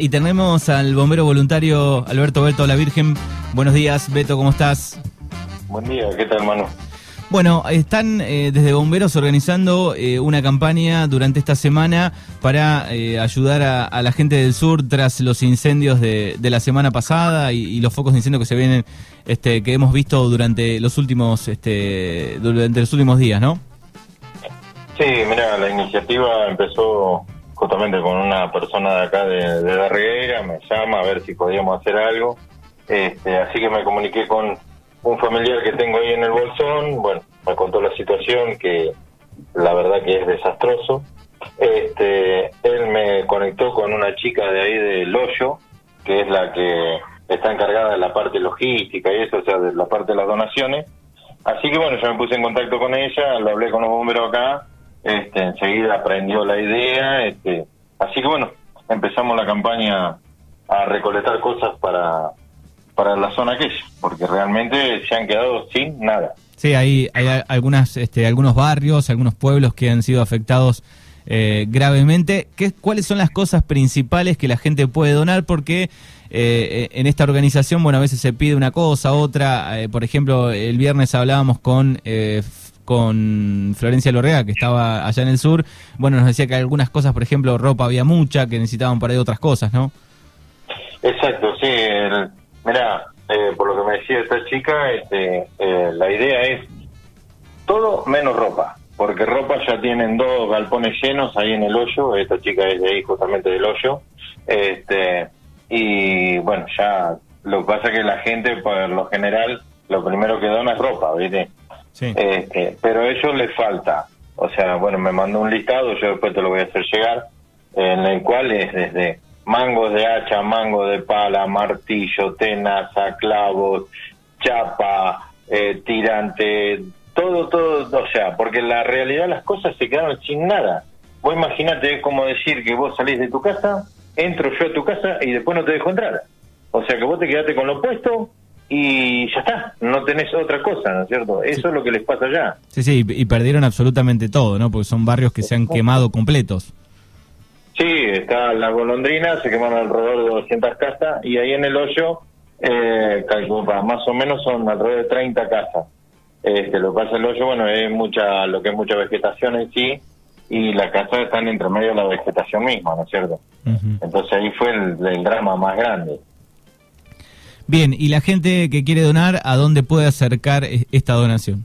Y tenemos al bombero voluntario Alberto Beto La Virgen. Buenos días, Beto, ¿cómo estás? Buen día, ¿qué tal, hermano? Bueno, están eh, desde Bomberos organizando eh, una campaña durante esta semana para eh, ayudar a, la gente del sur tras los incendios de, la semana pasada y, los focos de incendio que se vienen, este, que hemos visto durante los últimos, este, durante los últimos días, ¿no? Sí, mira, la iniciativa empezó justamente con una persona de acá de, de Darregueira, me llama a ver si podíamos hacer algo. Este, así que me comuniqué con un familiar que tengo ahí en el bolsón, bueno, me contó la situación que la verdad que es desastroso. Este, él me conectó con una chica de ahí del hoyo, que es la que está encargada de la parte logística y eso, o sea, de la parte de las donaciones. Así que bueno, yo me puse en contacto con ella, lo hablé con los bomberos acá este, enseguida aprendió la idea, este, así que bueno, empezamos la campaña a recolectar cosas para, para la zona aquella, porque realmente se han quedado sin nada. Sí, hay, hay algunas, este, algunos barrios, algunos pueblos que han sido afectados eh, gravemente. ¿Qué, ¿Cuáles son las cosas principales que la gente puede donar? Porque eh, en esta organización, bueno, a veces se pide una cosa, otra. Eh, por ejemplo, el viernes hablábamos con con Florencia Lorrea, que estaba allá en el sur, bueno, nos decía que algunas cosas, por ejemplo, ropa había mucha, que necesitaban para ir otras cosas, ¿no? Exacto, sí. mira, eh, por lo que me decía esta chica, este, eh, la idea es todo menos ropa, porque ropa ya tienen dos galpones llenos ahí en el hoyo, esta chica es de ahí justamente del hoyo, este, y bueno, ya lo que pasa es que la gente, por lo general, lo primero que dona es ropa, ¿viste? Este, pero a ellos les falta. O sea, bueno, me mandó un listado, yo después te lo voy a hacer llegar, en el cual es desde mangos de hacha, mango de pala, martillo, tenaza, clavos, chapa, eh, tirante, todo, todo, o sea, porque la realidad las cosas se quedaron sin nada. Vos imaginate, es como decir que vos salís de tu casa, entro yo a tu casa y después no te dejo entrar. O sea que vos te quedaste con lo puesto y ya está, no tenés otra cosa, ¿no es cierto? Eso es lo que les pasa allá. Sí, sí, y perdieron absolutamente todo, ¿no? Porque son barrios que se han quemado completos. Sí, está la golondrina, se quemaron alrededor de 200 casas y ahí en el hoyo, eh, más o menos son alrededor de 30 casas. Este, lo que pasa el hoyo, bueno, es mucha, lo que es mucha vegetación en sí y las casas están entre medio de la vegetación misma, ¿no es cierto? Entonces ahí fue el drama más grande. Bien, y la gente que quiere donar, ¿a dónde puede acercar e-, esta donación?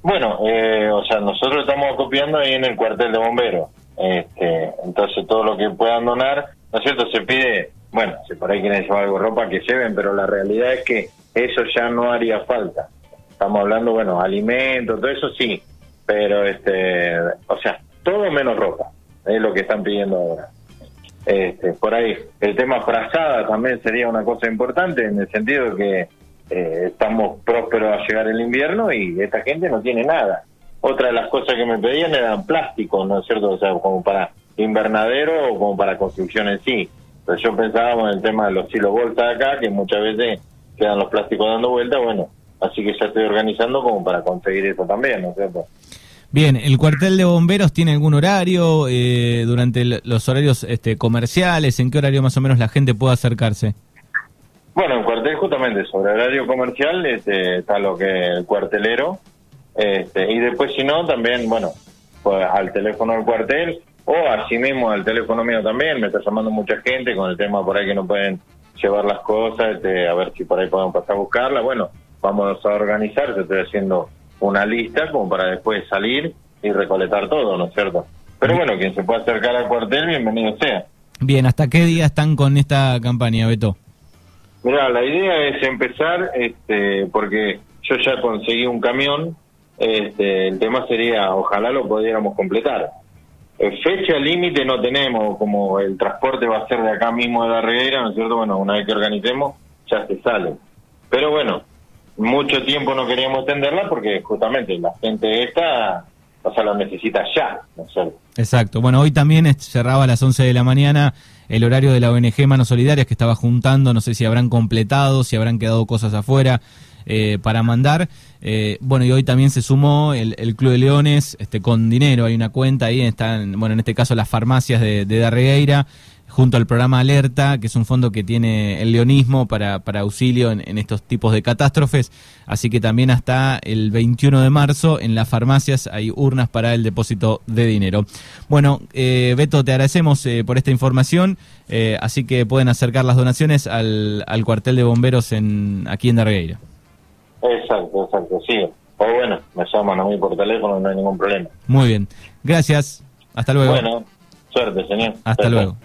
Bueno, eh, o sea, nosotros estamos acopiando ahí en el cuartel de bomberos. Este, entonces, todo lo que puedan donar, ¿no es cierto? Se pide, bueno, si por ahí quieren llevar algo ropa, que lleven, pero la realidad es que eso ya no haría falta. Estamos hablando, bueno, alimentos, todo eso sí, pero, este, o sea, todo menos ropa, es lo que están pidiendo ahora. Este, por ahí, el tema frazada también sería una cosa importante en el sentido que eh, estamos prósperos a llegar el invierno y esta gente no tiene nada. Otra de las cosas que me pedían eran plásticos, ¿no es cierto? O sea, como para invernadero o como para construcción en sí. Entonces yo pensaba en el tema de los silos bolsa acá, que muchas veces quedan los plásticos dando vuelta, bueno, así que ya estoy organizando como para conseguir eso también, ¿no es cierto? Bien, ¿el cuartel de bomberos tiene algún horario eh, durante los horarios este, comerciales? ¿En qué horario más o menos la gente puede acercarse? Bueno, el cuartel justamente sobre horario comercial este, está lo que el cuartelero este, y después si no también, bueno, pues al teléfono del cuartel o así mismo al teléfono mío también, me está llamando mucha gente con el tema por ahí que no pueden llevar las cosas, este, a ver si por ahí podemos pasar a buscarla. Bueno, vamos a organizar, estoy haciendo una lista como para después salir y recolectar todo, ¿no es cierto? Pero bueno, quien se pueda acercar al cuartel, bienvenido sea. Bien, ¿hasta qué día están con esta campaña, Beto? Mira, la idea es empezar, este, porque yo ya conseguí un camión, este, el tema sería, ojalá lo pudiéramos completar. Eh, fecha límite no tenemos, como el transporte va a ser de acá mismo de la reguera, ¿no es cierto? Bueno, una vez que organicemos, ya se sale. Pero bueno, mucho tiempo no queríamos atenderla porque justamente la gente esta, o sea, lo necesita ya, ¿no sé. Exacto. Bueno, hoy también cerraba a las 11 de la mañana el horario de la ONG Manos Solidarias que estaba juntando, no sé si habrán completado, si habrán quedado cosas afuera. Eh, para mandar. Eh, bueno, y hoy también se sumó el, Club de Leones este, con dinero. Hay una cuenta ahí, están, bueno, en este caso las farmacias de, de Darregueira junto al programa Alerta, que es un fondo que tiene el leonismo para, para auxilio en, estos tipos de catástrofes. Así que también hasta el 21 de marzo en las farmacias hay urnas para el depósito de dinero. Bueno, eh, Beto, te agradecemos eh, por esta información. Eh, así que pueden acercar las donaciones al, al cuartel de bomberos en aquí en Dargueira. Exacto, exacto, sí. O bueno, me llaman a mí por teléfono, no hay ningún problema. Muy bien. Gracias. Hasta luego. Bueno, suerte, señor. Hasta luego.